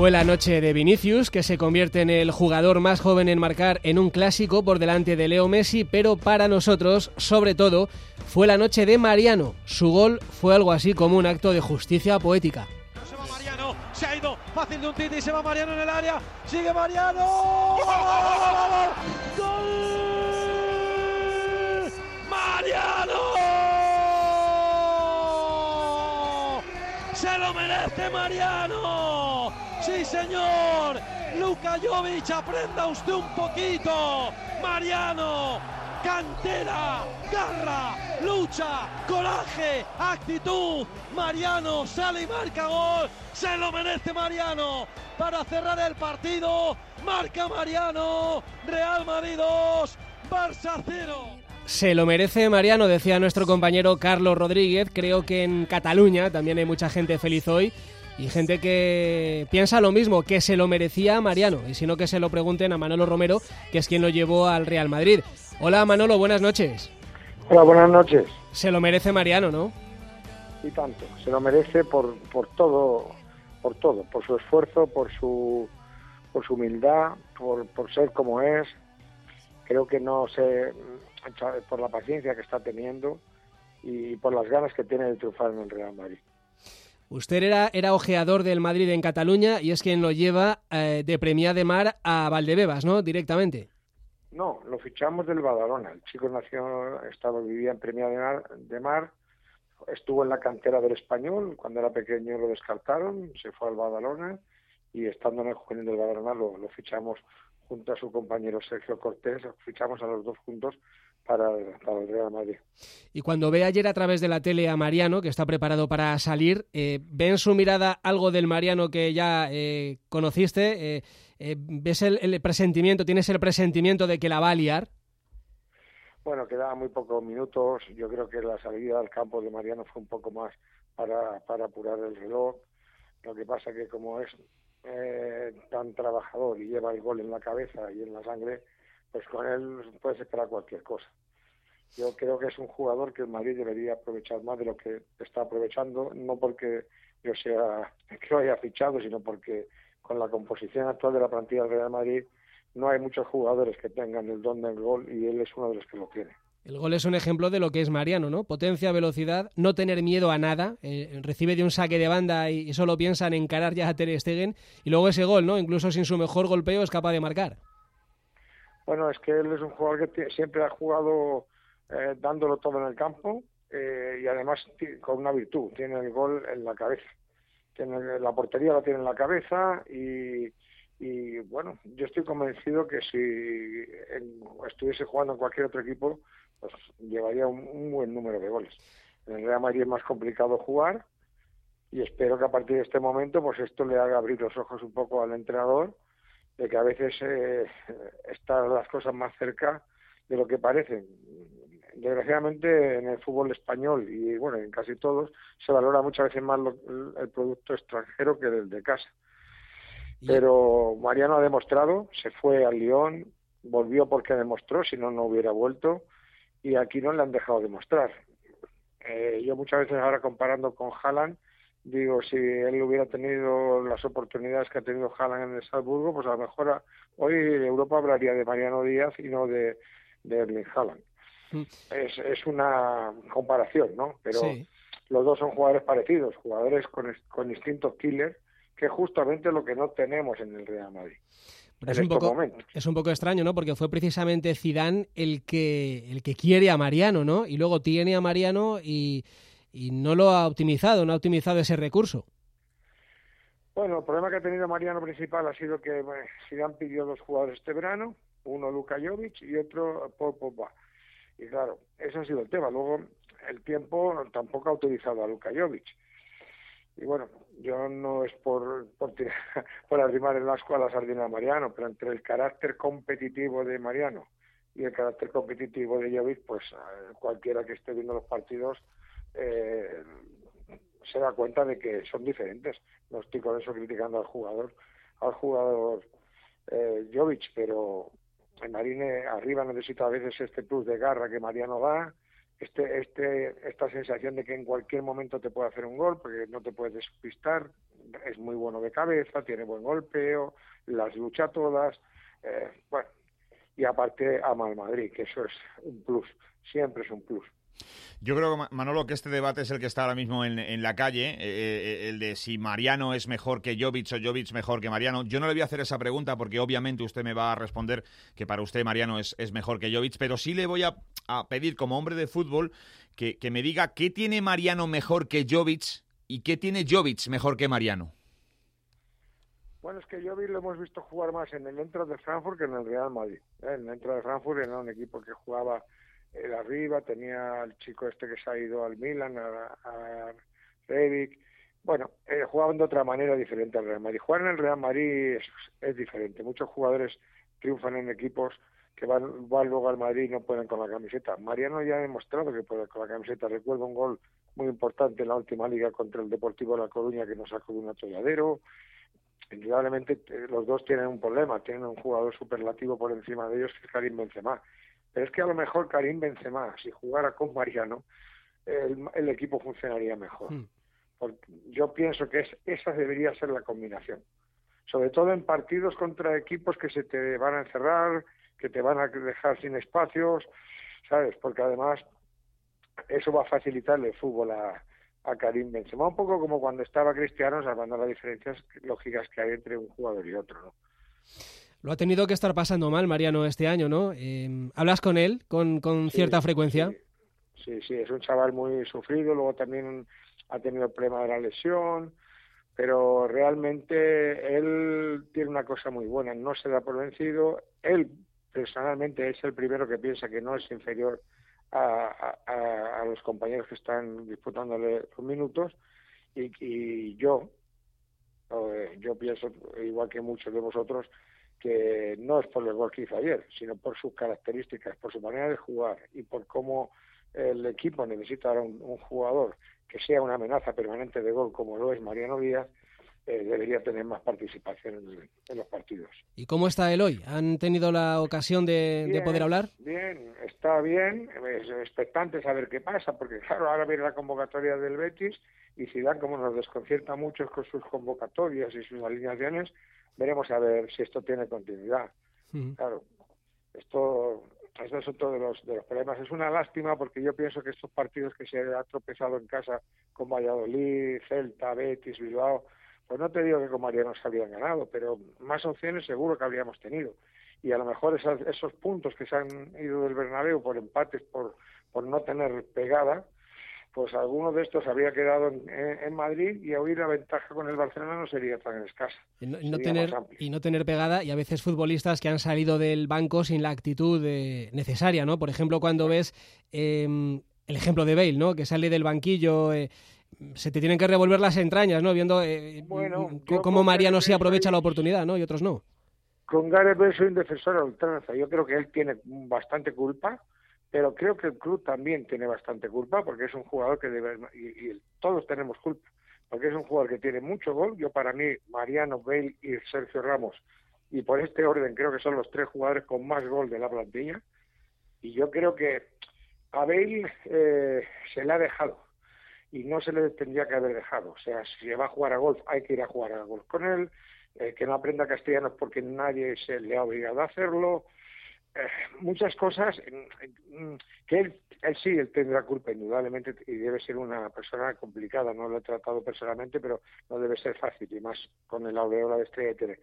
Fue la noche de Vinicius, que se convierte en el jugador más joven en marcar en un clásico por delante de Leo Messi, pero para nosotros, sobre todo, fue la noche de Mariano. Su gol fue algo así como un acto de justicia poética. Se va Mariano, se ha ido fácil de un titi, se va Mariano en el área, sigue Mariano. ¡Gol! ¡Mariano! ¡Se lo merece Mariano! ¡Sí, señor! Luka Jovic, aprenda usted un poquito. Mariano, cantera, garra, lucha, coraje, actitud. Mariano sale y marca gol. Se lo merece Mariano. Para cerrar el partido, marca Mariano. Real Madrid 2, Barça 0. Se lo merece Mariano, decía nuestro compañero Carlos Rodríguez. Creo que en Cataluña también hay mucha gente feliz hoy y gente que piensa lo mismo, que se lo merecía Mariano, y si no que se lo pregunten a Manolo Romero, que es quien lo llevó al Real Madrid. Hola Manolo, buenas noches. Hola, buenas noches. Se lo merece Mariano, ¿no? Y tanto, se lo merece por, por todo, por todo, por su esfuerzo, por su, por su humildad, por, por ser como es. Creo que no sé, por la paciencia que está teniendo y por las ganas que tiene de triunfar en el Real Madrid. Usted era, era ojeador del Madrid en Cataluña y es quien lo lleva eh, de Premia de Mar a Valdebebas, ¿no? Directamente. No, lo fichamos del Badalona. El chico nació, estaba, vivía en Premia de Mar, de Mar, estuvo en la cantera del Español, cuando era pequeño lo descartaron, se fue al Badalona y estando en el juvenil del Badalona lo, lo fichamos junto a su compañero Sergio Cortés, fichamos a los dos juntos para, el Real Madrid. Y cuando ve ayer a través de la tele a Mariano, que está preparado para salir, eh, ¿ve en su mirada algo del Mariano que ya eh, conociste? Eh, eh, ¿Ves el, presentimiento, tienes el presentimiento de que la va a liar? Bueno, quedaban muy pocos minutos. Yo creo que la salida al campo de Mariano fue un poco más para, para apurar el reloj. Lo que pasa que como es tan trabajador y lleva el gol en la cabeza y en la sangre, pues con él puedes esperar cualquier cosa. Yo creo que es un jugador que el Madrid debería aprovechar más de lo que está aprovechando, no porque yo sea que lo haya fichado, sino porque con la composición actual de la plantilla del Real Madrid no hay muchos jugadores que tengan el don del gol y él es uno de los que lo tiene. El gol es un ejemplo de lo que es Mariano, ¿no? Potencia, velocidad, no tener miedo a nada. Eh, recibe de un saque de banda y, solo piensa en encarar ya a Ter Stegen. Y luego ese gol, ¿no? Incluso sin su mejor golpeo es capaz de marcar. Bueno, es que él es un jugador que siempre ha jugado eh, dándolo todo en el campo eh, y además con una virtud, tiene el gol en la cabeza. Tiene, la portería la tiene en la cabeza y, y bueno, yo estoy convencido que si estuviese jugando en cualquier otro equipo, pues llevaría un, un, buen número de goles. En el Real Madrid es más complicado jugar y espero que a partir de este momento, pues esto le haga abrir los ojos un poco al entrenador de que a veces eh, están las cosas más cerca de lo que parecen. Desgraciadamente en el fútbol español y bueno, en casi todos se valora muchas veces más el producto extranjero que el de casa. Pero Mariano ha demostrado, se fue al Lyon, volvió porque demostró, si no, no hubiera vuelto, y aquí no le han dejado demostrar. Eh, yo muchas veces ahora comparando con Haaland, digo, si él hubiera tenido las oportunidades que ha tenido Haaland en el Salzburgo, pues a lo mejor hoy Europa hablaría de Mariano Díaz y no de, de Erling Haaland. Mm. Es, es una comparación, ¿no? Pero los dos son jugadores parecidos, jugadores con, con instinto killer, que justamente es lo que no tenemos en el Real Madrid. es un, poco, es un poco extraño, ¿no? Porque fue precisamente Zidane el que, el que quiere a Mariano, ¿no? Y luego tiene a Mariano y, y no lo ha optimizado, no ha optimizado ese recurso. Bueno, el problema que ha tenido Mariano principal ha sido que bueno, Zidane pidió dos jugadores este verano, uno Luka Jovic y otro Paul. Y claro, ese ha sido el tema. Luego, el tiempo tampoco ha utilizado a Luka Jovic. Y bueno, yo no es por, por, tirar, por arrimar el asco a la sardina de Mariano, pero entre el carácter competitivo de Mariano y el carácter competitivo de Jovic, pues eh, cualquiera que esté viendo los partidos eh, se da cuenta de que son diferentes. No estoy con eso criticando al jugador, al jugador eh, Jovic, pero el Marine arriba necesita a veces este plus de garra que Mariano da, este, este, esta sensación de que en cualquier momento te puede hacer un gol, porque no te puedes despistar, es muy bueno de cabeza, tiene buen golpeo, las lucha todas, eh, bueno, y aparte ama al Madrid, que eso es un plus, siempre es un plus. Yo creo, Manolo, que este debate es el que está ahora mismo en, la calle, eh, eh, el de si Mariano es mejor que Jovic o Jovic mejor que Mariano. Yo no le voy a hacer esa pregunta porque obviamente usted me va a responder que para usted Mariano es, mejor que Jovic, pero sí le voy a, pedir como hombre de fútbol que, me diga qué tiene Mariano mejor que Jovic y qué tiene Jovic mejor que Mariano. Bueno, es que Jovic lo hemos visto jugar más en el centro de Frankfurt que en el Real Madrid. ¿eh? En el centro de Frankfurt era un equipo que jugaba el arriba, tenía al chico este que se ha ido al Milan, a, a Bueno, eh, jugaban de otra manera diferente al Real Madrid. Jugar en el Real Madrid es, diferente. Muchos jugadores triunfan en equipos que van, van luego al Madrid y no pueden con la camiseta. Mariano ya ha demostrado que puede con la camiseta. Recuerdo un gol muy importante en la última liga contra el Deportivo de La Coruña que nos sacó de un atolladero. Indudablemente eh, los dos tienen un problema, tienen un jugador superlativo por encima de ellos que es Karim Benzema pero es que a lo mejor Karim Benzema, si jugara con Mariano, el, equipo funcionaría mejor. Hmm. Porque yo pienso que es, esa debería ser la combinación. Sobre todo en partidos contra equipos que se te van a encerrar, que te van a dejar sin espacios, ¿sabes? Porque además eso va a facilitarle el fútbol a, a Karim Benzema, un poco como cuando estaba Cristiano, salvando las diferencias lógicas que hay entre un jugador y otro, ¿no? Lo ha tenido que estar pasando mal Mariano este año, ¿no? Em, ¿Hablas con él con, cierta frecuencia? Sí. sí. es un chaval muy sufrido, luego también ha tenido el problema de la lesión, pero realmente él tiene una cosa muy buena, no se da por vencido, él personalmente es el primero que piensa que no es inferior a, a, los compañeros que están disputándole los minutos y, y yo, eh, yo pienso, igual que muchos de vosotros, que no es por el gol que hizo ayer, sino por sus características, por su manera de jugar y por cómo el equipo necesita un, un jugador que sea una amenaza permanente de gol como lo es Mariano Díaz, eh, debería tener más participación en, los partidos. ¿Y cómo está él hoy? ¿Han tenido la ocasión de, poder hablar? Bien, está bien, es expectante saber qué pasa, porque claro, ahora viene la convocatoria del Betis y Zidane como nos desconcierta mucho con sus convocatorias y sus alineaciones, veremos a ver si esto tiene continuidad. Claro, esto, es otro de los, de los problemas. Es una lástima porque yo pienso que estos partidos que se ha tropezado en casa con Valladolid, Celta, Betis, Bilbao, pues no te digo que con Mariano se habían ganado, pero más opciones seguro que habríamos tenido. Y a lo mejor esos puntos que se han ido del Bernabéu por empates, por, por no tener pegada, pues alguno de estos habría quedado en, Madrid y hoy la ventaja con el Barcelona no sería tan escasa. Y no, tener, y no tener pegada, y a veces futbolistas que han salido del banco sin la actitud eh, necesaria, ¿no? Por ejemplo, cuando ves em, el ejemplo de Bale, ¿no? Que sale del banquillo... Eh, se te tienen que revolver las entrañas, ¿no? Viendo eh, cómo Mariano sí aprovecha la oportunidad, ¿no? Y otros no. Con Gareth Bale soy un defensor a ultranza. Yo creo que él tiene bastante culpa pero creo que el club también tiene bastante culpa porque es un jugador que debe, y, todos tenemos culpa, porque es un jugador que tiene mucho gol. Yo para mí, Mariano, Bale y Sergio Ramos, y por este orden creo que son los tres jugadores con más gol de la plantilla, y yo creo que a Bale eh, se le ha dejado y no se le tendría que haber dejado. O sea, si va a jugar a golf, hay que ir a jugar a golf con él, que no aprenda castellano porque nadie se le ha obligado a hacerlo, muchas cosas que él, sí él tendrá culpa indudablemente y debe ser una persona complicada no lo he tratado personalmente pero no debe ser fácil y más con el aureola de Estrella de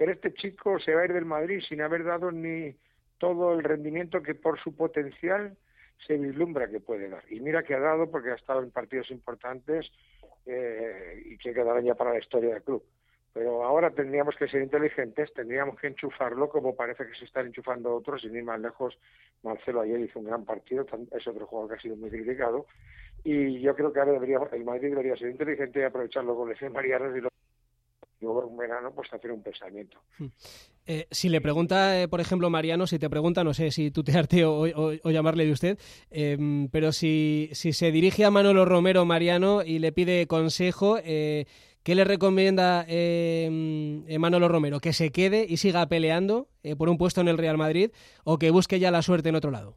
pero este chico se va a ir del Madrid sin haber dado ni todo el rendimiento que por su potencial se vislumbra que puede dar. Y mira que ha dado porque ha estado en partidos importantes eh, y que quedarán ya para la historia del club pero ahora tendríamos que ser inteligentes, tendríamos que enchufarlo como parece que se están enchufando otros, sin ir más lejos. Marcelo ayer hizo un gran partido, es otro jugador que ha sido muy criticado, y yo creo que ahora debería, el Madrid debería ser inteligente y aprovecharlo con ese Marianos y luego en verano pues hacer un pensamiento. Hmm. Eh, si le pregunta, eh, por ejemplo, Mariano, si te pregunta, no sé si tutearte o, o, llamarle de usted, em, pero si, si se dirige a Manolo Romero Mariano y le pide consejo, eh, ¿Qué le recomienda eh, Manolo Romero? ¿Que se quede y siga peleando eh, por un puesto en el Real Madrid o que busque ya la suerte en otro lado?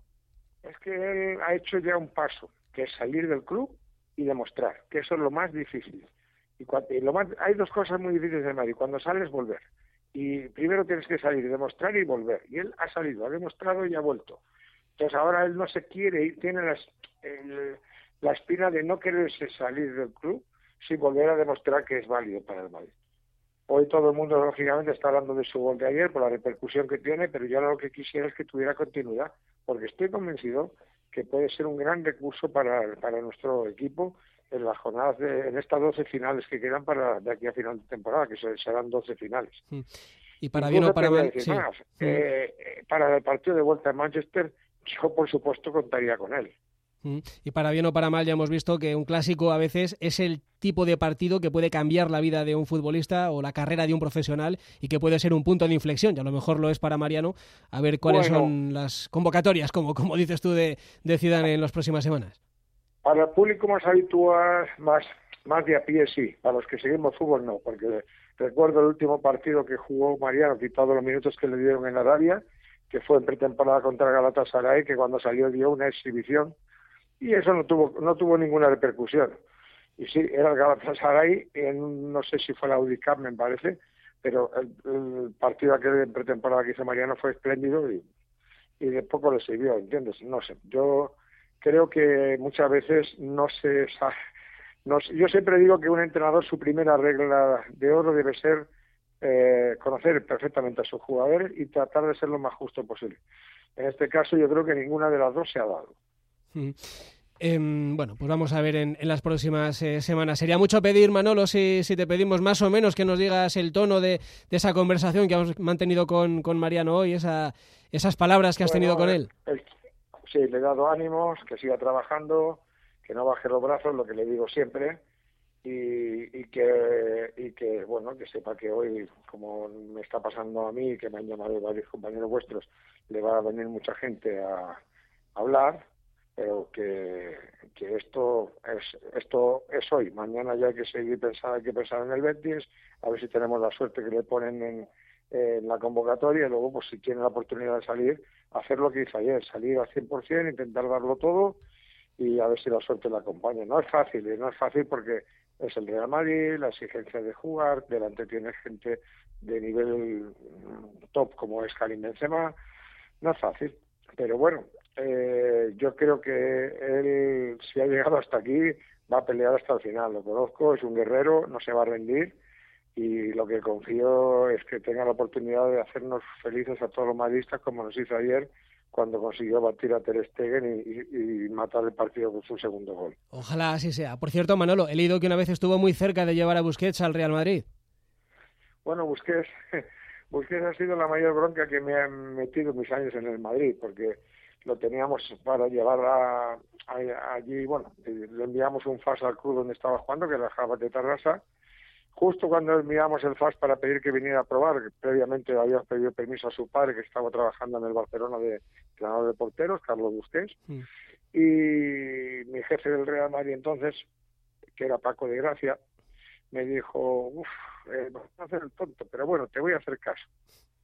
Es que él ha hecho ya un paso, que es salir del club y demostrar, que eso es lo más difícil. Y, lo más, hay dos cosas muy difíciles de Madrid, cuando sales volver. Y primero tienes que salir, demostrar y volver. Y él ha salido, ha demostrado y ha vuelto. Entonces ahora él no se quiere ir, tiene la espina de no quererse salir del club sin volver a demostrar que es válido para el Madrid. Hoy todo el mundo, lógicamente, está hablando de su gol de ayer por la repercusión que tiene, pero yo lo que quisiera es que tuviera continuidad, porque estoy convencido que puede ser un gran recurso para, para nuestro equipo en las jornadas de, en estas 12 finales que quedan para de aquí a final de temporada, que serán 12 finales. Y para bien o para mal, sí. Eh, para el partido de vuelta en Manchester, yo por supuesto contaría con él. Mm. Y para bien o para mal ya hemos visto que un clásico a veces es el tipo de partido que puede cambiar la vida de un futbolista o la carrera de un profesional y que puede ser un punto de inflexión. Y a lo mejor lo es para Mariano. A ver cuáles son las convocatorias, como, como dices tú, de, de Zidane en las próximas semanas. Para el público más habitual, más, más de a pie sí. Para los que seguimos fútbol no, porque recuerdo el último partido que jugó Mariano, quitado los minutos que le dieron en Arabia, que fue en pretemporada contra Galatasaray, que cuando salió dio una exhibición y eso no tuvo no tuvo ninguna repercusión. Y sí, era el Galatasaray, en, no sé si fue la UDICAP, me parece, pero el, partido aquel de pretemporada que hizo Mariano fue espléndido y, y de poco le sirvió, ¿entiendes? No sé, yo creo que muchas veces no se no, yo siempre digo que un entrenador su primera regla de oro debe ser eh, conocer perfectamente a sus jugadores y tratar de ser lo más justo posible. En este caso yo creo que ninguna de las dos se ha dado. Em, bueno, pues vamos a ver en, las próximas eh, semanas. Sería mucho pedir, Manolo, si, te pedimos más o menos que nos digas el tono de, esa conversación que hemos mantenido con, Mariano hoy, esa, esas palabras que has tenido con él. sí, le he dado ánimos, que siga trabajando, que no baje los brazos, lo que le digo siempre, y, que, y que, bueno, que sepa que hoy, como me está pasando a mí, que me han llamado varios compañeros vuestros, le va a venir mucha gente a hablar pero que, esto es esto es hoy. Mañana ya hay que seguir pensando hay que pensar en el Betis a ver si tenemos la suerte que le ponen en, la convocatoria y luego pues si tiene la oportunidad de salir hacer lo que hizo ayer salir al 100% intentar darlo todo y a ver si la suerte le acompaña. No es fácil y no es fácil porque es el Real Madrid la exigencia de jugar delante tiene gente de nivel top como es Karim Benzema. No es fácil pero bueno eh, yo creo que él, si ha llegado hasta aquí, va a pelear hasta el final. Lo conozco, es un guerrero, no se va a rendir y lo que confío es que tenga la oportunidad de hacernos felices a todos los madridistas como nos hizo ayer cuando consiguió batir a Ter Stegen y, matar el partido con su segundo gol. Ojalá así sea. Por cierto, Manolo, he leído que una vez estuvo muy cerca de llevar a Busquets al Real Madrid. Bueno, Busquets, Busquets ha sido la mayor bronca que me han metido mis años en el Madrid, porque lo teníamos para llevar a, allí, bueno, le enviamos un FAS al club donde estaba jugando, que era Java de Tarrasa, justo cuando enviamos el FAS para pedir que viniera a probar, previamente había pedido permiso a su padre, que estaba trabajando en el Barcelona de entrenador de porteros, Carlos Busquets, mm. y mi jefe del Real Madrid entonces, que era Paco de Gracia, me dijo, uff, eh, a hacer el tonto, pero bueno, te voy a hacer caso.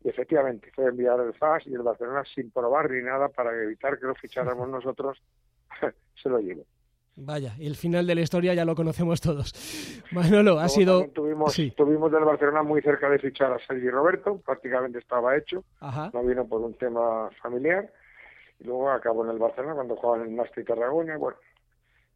Y efectivamente, fue enviar el FAS y el Barcelona sin probar ni nada para evitar que lo ficháramos nosotros, se lo llevó. Vaya, y el final de la historia ya lo conocemos todos. Manolo, ha sido... Tuvimos, tuvimos del Barcelona muy cerca de fichar a Sergi Roberto, prácticamente estaba hecho, no vino por un tema familiar, y luego acabó en el Barcelona cuando jugaba en el Nasti Tarragona, bueno,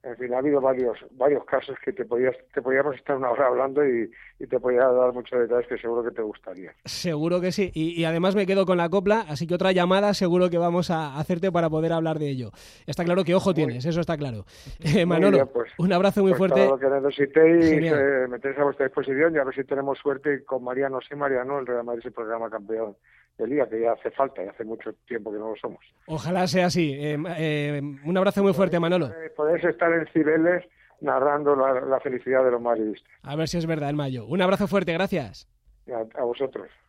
en fin, ha habido varios varios casos que te podías te podíamos estar una hora hablando y, te podía dar muchos detalles que seguro que te gustaría. Seguro que sí. Y, además me quedo con la copla, así que otra llamada seguro que vamos a hacerte para poder hablar de ello. Está claro que ojo tienes, eso está claro. Eh, Manolo, pues, un abrazo muy pues fuerte. Todo lo que necesitéis, eh, metéis a vuestra disposición y a ver si tenemos suerte con Mariano, sí Mariano, el Real Madrid se programa campeón el día que ya hace falta y hace mucho tiempo que no lo somos. Ojalá sea así. Eh, eh, un abrazo muy fuerte, Manolo. Eh, podéis estar en Cibeles narrando la, felicidad de los madridistas. A ver si es verdad, en mayo. Un abrazo fuerte, gracias. a vosotros.